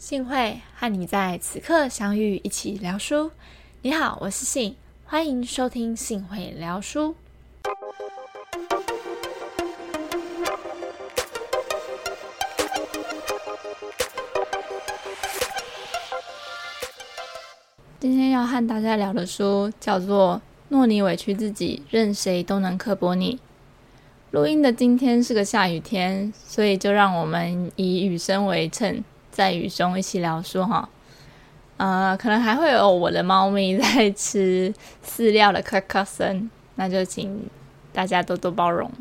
幸会和你在此刻相遇，一起聊书。你好，我是信，欢迎收听幸会聊书。今天要和大家聊的书叫做《若你委屈自己，任谁都能刻薄你》。录音的今天是个下雨天，所以就让我们以雨声为衬。在雨中一起聊书哈，呃，可能还会有我的猫咪在吃饲料的咔咔声，那就请大家多多包容。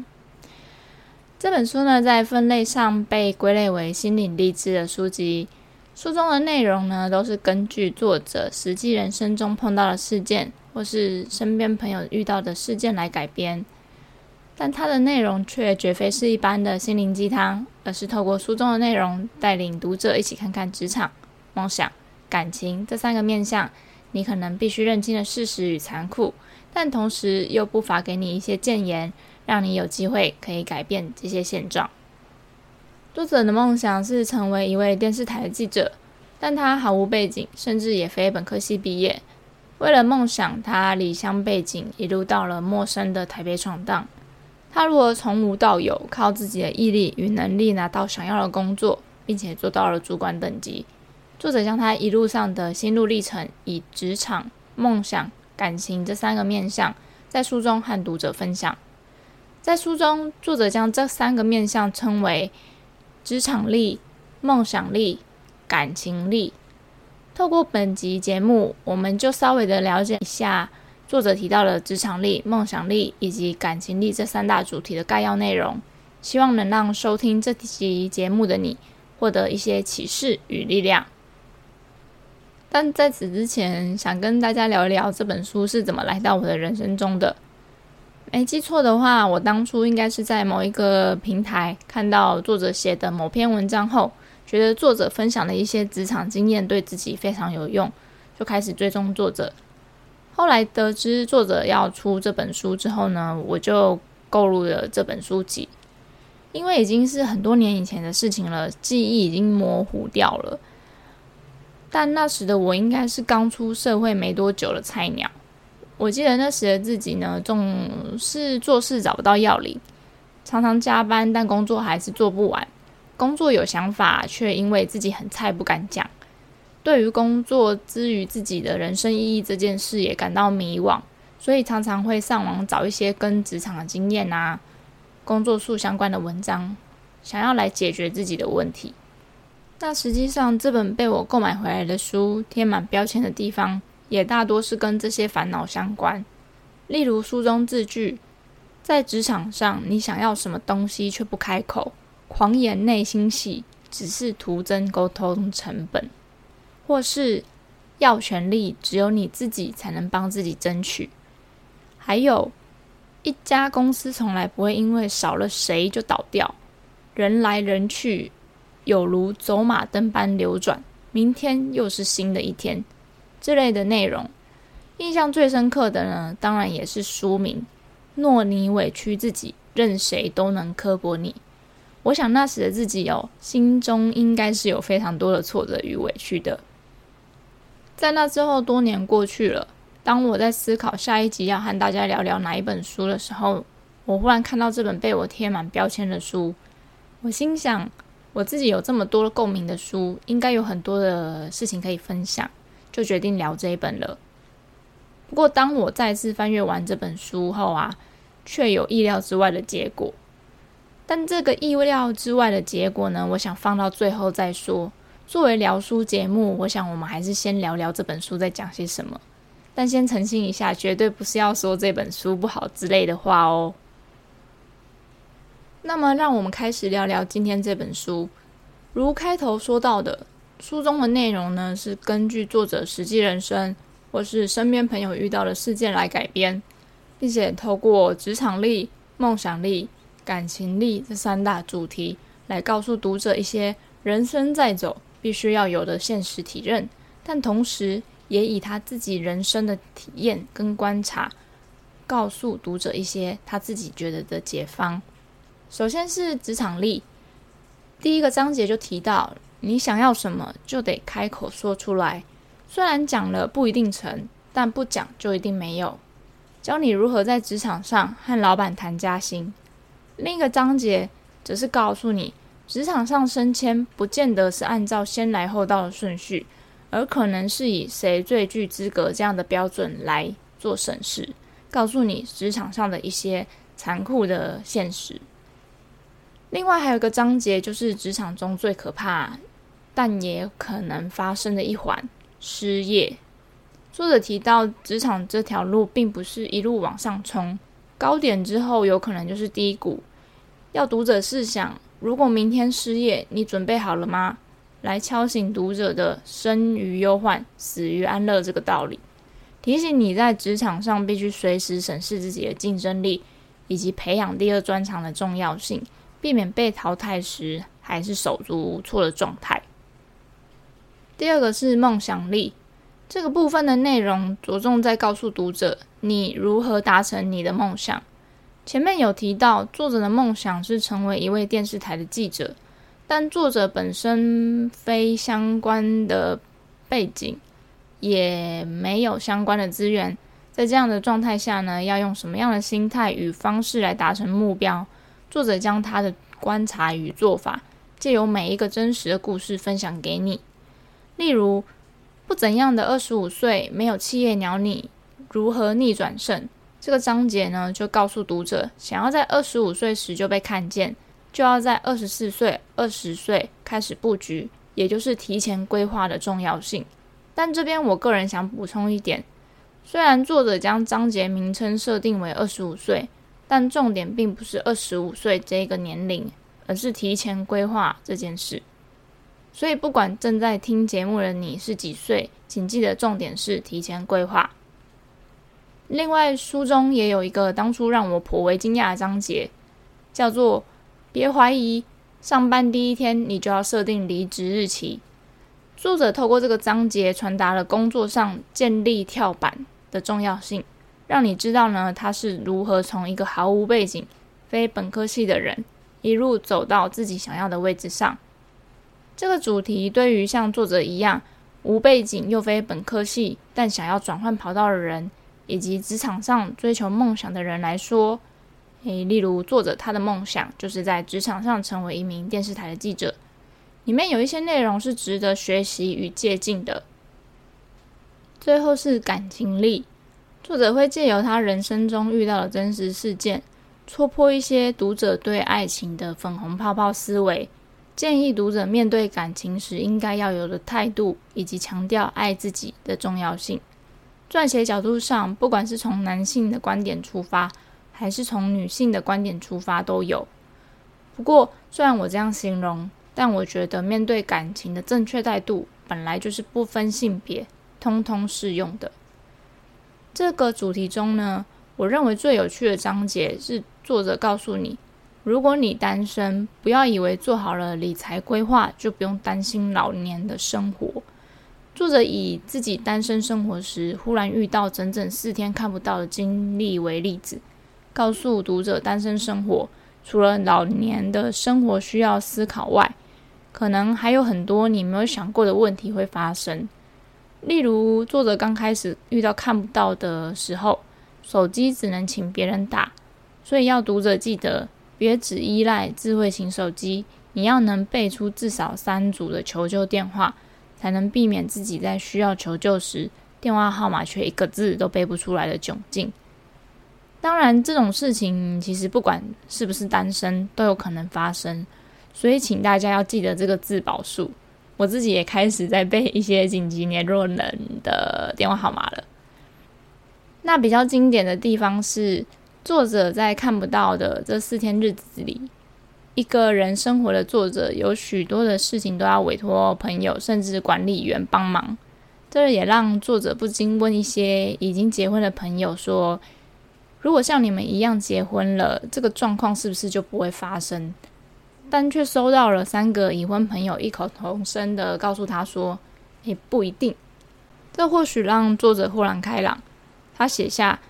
这本书呢，在分类上被归类为心灵励志的书籍，书中的内容呢，都是根据作者实际人生中碰到的事件，或是身边朋友遇到的事件来改编。但它的内容却绝非是一般的心灵鸡汤，而是透过书中的内容，带领读者一起看看职场、梦想、感情这三个面向，你可能必须认清的事实与残酷，但同时又不乏给你一些谏言，让你有机会可以改变这些现状。作者的梦想是成为一位电视台的记者，但他毫无背景，甚至也非本科系毕业。为了梦想，他离乡背井，一路到了陌生的台北闯荡。他如何从无到有，靠自己的毅力与能力拿到想要的工作，并且做到了主管等级？作者将他一路上的心路历程，以职场、梦想、感情这三个面向，在书中和读者分享。在书中，作者将这三个面向称为职场力、梦想力、感情力。透过本集节目，我们就稍微的了解一下。作者提到了职场力、梦想力以及感情力这三大主题的概要内容，希望能让收听这期节目的你获得一些启示与力量。但在此之前，想跟大家聊一聊这本书是怎么来到我的人生中的。没记错的话，我当初应该是在某一个平台看到作者写的某篇文章后，觉得作者分享的一些职场经验对自己非常有用，就开始追踪作者。后来得知作者要出这本书之后呢，我就购入了这本书籍。因为已经是很多年以前的事情了，记忆已经模糊掉了。但那时的我应该是刚出社会没多久的菜鸟。我记得那时的自己呢，总是做事找不到要领，常常加班，但工作还是做不完。工作有想法，却因为自己很菜不敢讲。对于工作之于自己的人生意义这件事也感到迷惘，所以常常会上网找一些跟职场的经验啊、工作术相关的文章，想要来解决自己的问题。那实际上，这本被我购买回来的书，贴满标签的地方，也大多是跟这些烦恼相关。例如书中字句：“在职场上，你想要什么东西却不开口，狂言内心戏，只是徒增沟通成本。”或是要权利，只有你自己才能帮自己争取。还有一家公司从来不会因为少了谁就倒掉，人来人去，有如走马灯般流转。明天又是新的一天，这类的内容，印象最深刻的呢，当然也是书名。若你委屈自己，任谁都能刻薄你。我想那时的自己哦，心中应该是有非常多的挫折与委屈的。在那之后，多年过去了。当我在思考下一集要和大家聊聊哪一本书的时候，我忽然看到这本被我贴满标签的书。我心想，我自己有这么多共鸣的书，应该有很多的事情可以分享，就决定聊这一本了。不过，当我再次翻阅完这本书后啊，却有意料之外的结果。但这个意料之外的结果呢，我想放到最后再说。作为聊书节目，我想我们还是先聊聊这本书在讲些什么。但先澄清一下，绝对不是要说这本书不好之类的话哦。那么，让我们开始聊聊今天这本书。如开头说到的，书中的内容呢是根据作者实际人生或是身边朋友遇到的事件来改编，并且透过职场力、梦想力、感情力这三大主题来告诉读者一些人生在走。必须要有的现实体认，但同时也以他自己人生的体验跟观察，告诉读者一些他自己觉得的解方。首先是职场力，第一个章节就提到，你想要什么就得开口说出来。虽然讲了不一定成，但不讲就一定没有。教你如何在职场上和老板谈加薪。另一个章节则是告诉你，职场上升迁不见得是按照先来后到的顺序，而可能是以谁最具资格这样的标准来做审视。告诉你职场上的一些残酷的现实。另外还有一个章节，就是职场中最可怕，但也可能发生的一环——失业。作者提到，职场这条路并不是一路往上冲，高点之后有可能就是低谷。要读者试想，如果明天失业，你准备好了吗？来敲醒读者的“生于忧患，死于安乐”这个道理。提醒你在职场上必须随时审视自己的竞争力，以及培养第二专长的重要性，避免被淘汰时还是手足无措的状态。第二个是梦想力，这个部分的内容着重在告诉读者你如何达成你的梦想。前面有提到，作者的梦想是成为一位电视台的记者，但作者本身非相关的背景。也没有相关的资源，在这样的状态下呢，要用什么样的心态与方式来达成目标？作者将他的观察与做法，借由每一个真实的故事分享给你。例如，不怎样的二十五岁没有企业鸟你，如何逆转胜？这个章节呢，就告诉读者，想要在二十五岁时就被看见，就要在二十四岁、二十岁开始布局，也就是提前规划的重要性。但这边我个人想补充一点，虽然作者将章节名称设定为二十五岁，但重点并不是二十五岁这个年龄，而是提前规划这件事。所以不管正在听节目的你是几岁，请记得重点是提前规划。另外，书中也有一个当初让我颇为惊讶的章节，叫做“别怀疑，上班第一天你就要设定离职日期”。作者透过这个章节传达了工作上建立跳板的重要性，让你知道呢他是如何从一个毫无背景、非本科系的人一路走到自己想要的位置上。这个主题对于像作者一样无背景又非本科系，但想要转换跑道的人，以及职场上追求梦想的人来说，诶，例如作者他的梦想就是在职场上成为一名电视台的记者。里面有一些内容是值得学习与借鉴的。最后是感情力，作者会借由他人生中遇到的真实事件，戳破一些读者对爱情的粉红泡泡思维，建议读者面对感情时应该要有的态度，以及强调爱自己的重要性。撰写角度上，不管是从男性的观点出发，还是从女性的观点出发，都有。不过，虽然我这样形容。但我觉得，面对感情的正确态度，本来就是不分性别，通通适用的。这个主题中呢，我认为最有趣的章节是作者告诉你：如果你单身，不要以为做好了理财规划就不用担心老年的生活。作者以自己单身生活时忽然遇到整整四天看不到的经历为例子，告诉读者，单身生活除了老年的生活需要思考外，可能还有很多你没有想过的问题会发生，例如作者刚开始遇到看不到的时候，手机只能请别人打，所以要读者记得，别只依赖智慧型手机，你要能背出至少三组的求救电话，才能避免自己在需要求救时，电话号码却一个字都背不出来的窘境。当然，这种事情其实不管是不是单身，都有可能发生。所以，请大家要记得这个自保术。我自己也开始在背一些紧急联络人的电话号码了。那比较经典的地方是，作者在看不到的这四天日子里，一个人生活的作者有许多的事情都要委托朋友甚至管理员帮忙。这也让作者不禁问一些已经结婚的朋友说：“如果像你们一样结婚了，这个状况是不是就不会发生？”但却收到了三个已婚朋友异口同声的告诉他说：“也不一定。”这或许让作者豁然开朗。他写下：“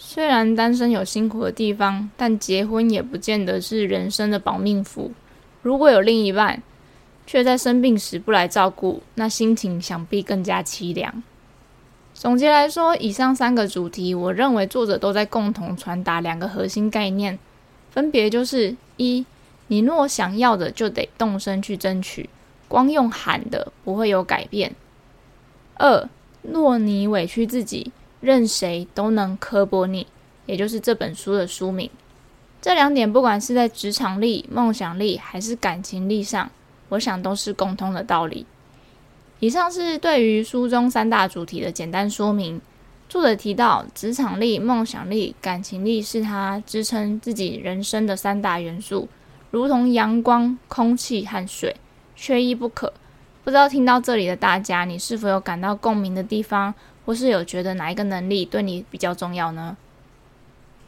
虽然单身有辛苦的地方，但结婚也不见得是人生的保命符。如果有另一半，却在生病时不来照顾，那心情想必更加凄凉。总结来说，以上三个主题，我认为作者都在共同传达两个核心概念，分别就是一。你若想要的，就得动身去争取，光用喊的不会有改变。二，若你委屈自己，任谁都能刻薄你，也就是这本书的书名。这两点，不管是在职场力、梦想力还是感情力上，我想都是共通的道理。以上是对于书中三大主题的简单说明。作者提到，职场力、梦想力、感情力是他支撑自己人生的三大元素。如同阳光、空气和水，缺一不可。不知道听到这里的大家，你是否有感到共鸣的地方，或是有觉得哪一个能力对你比较重要呢？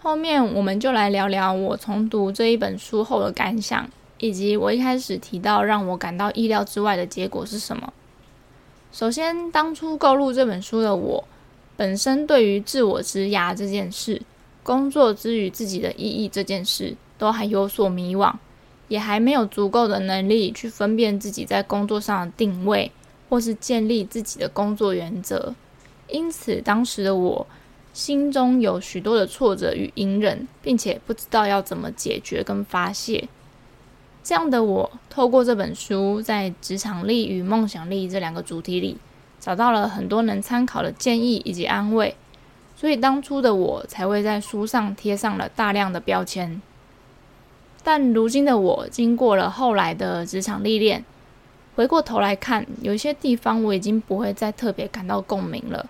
后面我们就来聊聊我重读这一本书后的感想，以及我一开始提到让我感到意料之外的结果是什么。首先，当初购入这本书的我，本身对于自我之涯这件事，工作之于自己的意义这件事，都还有所迷惘。也还没有足够的能力去分辨自己在工作上的定位，或是建立自己的工作原则。因此，当时的我心中有许多的挫折与隐忍，并且不知道要怎么解决跟发泄。这样的我，透过这本书，在职场力与梦想力这两个主题里，找到了很多能参考的建议以及安慰。所以，当初的我才会在书上贴上了大量的标签。但如今的我，经过了后来的职场历练，回过头来看，有些地方我已经不会再特别感到共鸣了，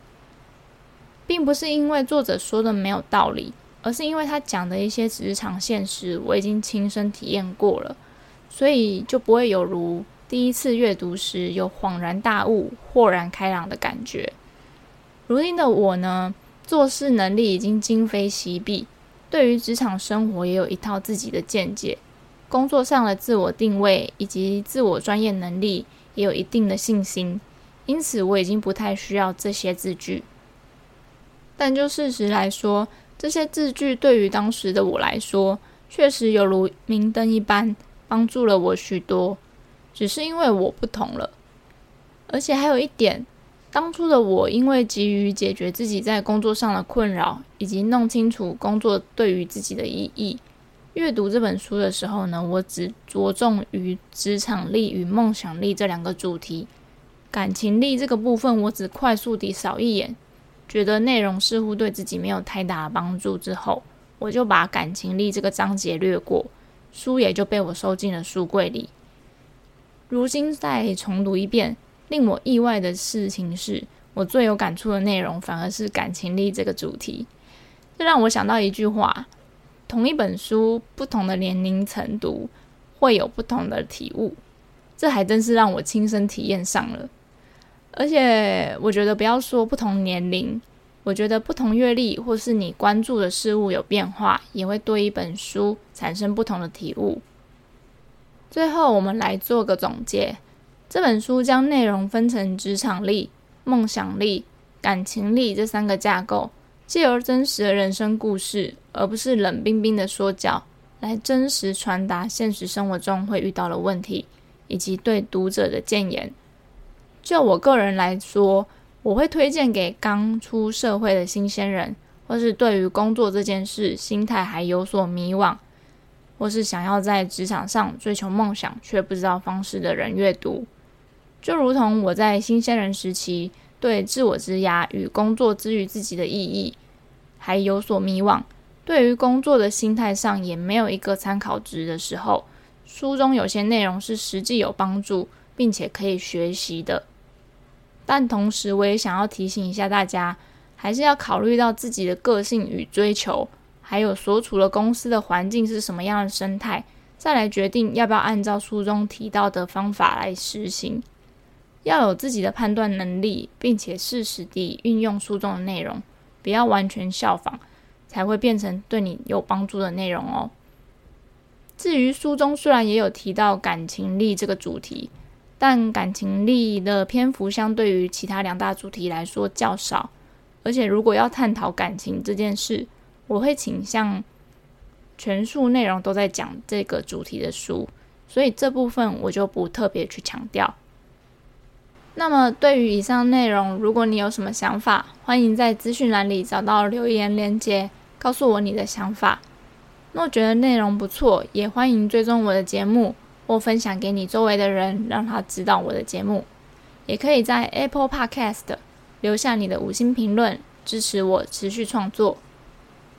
并不是因为作者说的没有道理，而是因为他讲的一些职场现实，我已经亲身体验过了，所以就不会有如第一次阅读时有恍然大悟、豁然开朗的感觉。如今的我呢，做事能力已经今非昔比。对于职场生活也有一套自己的见解，工作上的自我定位以及自我专业能力也有一定的信心，因此我已经不太需要这些字句。但就事实来说，这些字句对于当时的我来说，确实犹如明灯一般，帮助了我许多。只是因为我不同了，而且还有一点。当初的我，因为急于解决自己在工作上的困扰，以及弄清楚工作对于自己的意义，阅读这本书的时候呢，我只着重于职场力与梦想力这两个主题，感情力这个部分我只快速地扫一眼，觉得内容似乎对自己没有太大的帮助，之后我就把感情力这个章节略过，书也就被我收进了书柜里。如今再重读一遍。令我意外的事情是，我最有感触的内容反而是感情力这个主题。这让我想到一句话：同一本书，不同的年龄层读，会有不同的体悟。这还真是让我亲身体验上了。而且，我觉得不要说不同年龄，我觉得不同阅历或是你关注的事物有变化，也会对一本书产生不同的体悟。最后，我们来做个总结。这本书将内容分成职场力、梦想力、感情力这三个架构，借由真实的人生故事，而不是冷冰冰的说教，来真实传达现实生活中会遇到的问题，以及对读者的谏言。就我个人来说，我会推荐给刚出社会的新鲜人，或是对于工作这件事心态还有所迷惘，或是想要在职场上追求梦想却不知道方式的人阅读。就如同我在新鲜人时期对自我之涯与工作之于自己的意义还有所迷惘，对于工作的心态上也没有一个参考值的时候，书中有些内容是实际有帮助并且可以学习的。但同时，我也想要提醒一下大家，还是要考虑到自己的个性与追求，还有所处的公司的环境是什么样的生态，再来决定要不要按照书中提到的方法来实行。要有自己的判断能力，并且适时地运用书中的内容，不要完全效仿，才会变成对你有帮助的内容哦。至于书中虽然也有提到感情力这个主题，但感情力的篇幅相对于其他两大主题来说较少，而且如果要探讨感情这件事，我会倾向全书内容都在讲这个主题的书。所以这部分我就不特别去强调。那么对于以上内容，如果你有什么想法，欢迎在资讯栏里找到留言链接，告诉我你的想法。若觉得内容不错，也欢迎追踪我的节目或分享给你周围的人，让他知道我的节目。也可以在 Apple Podcast 留下你的五星评论，支持我持续创作。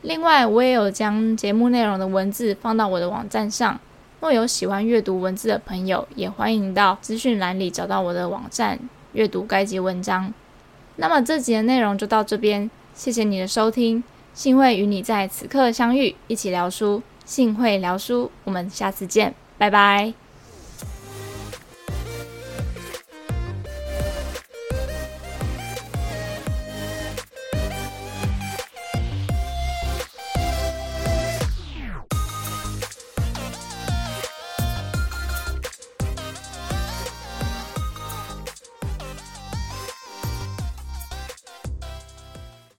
另外，我也有将节目内容的文字放到我的网站上。若有喜欢阅读文字的朋友，也欢迎到资讯栏里找到我的网站，阅读该集文章。那么这集的内容就到这边，谢谢你的收听，幸会与你在此刻相遇，一起聊书，幸会聊书，我们下次见，拜拜。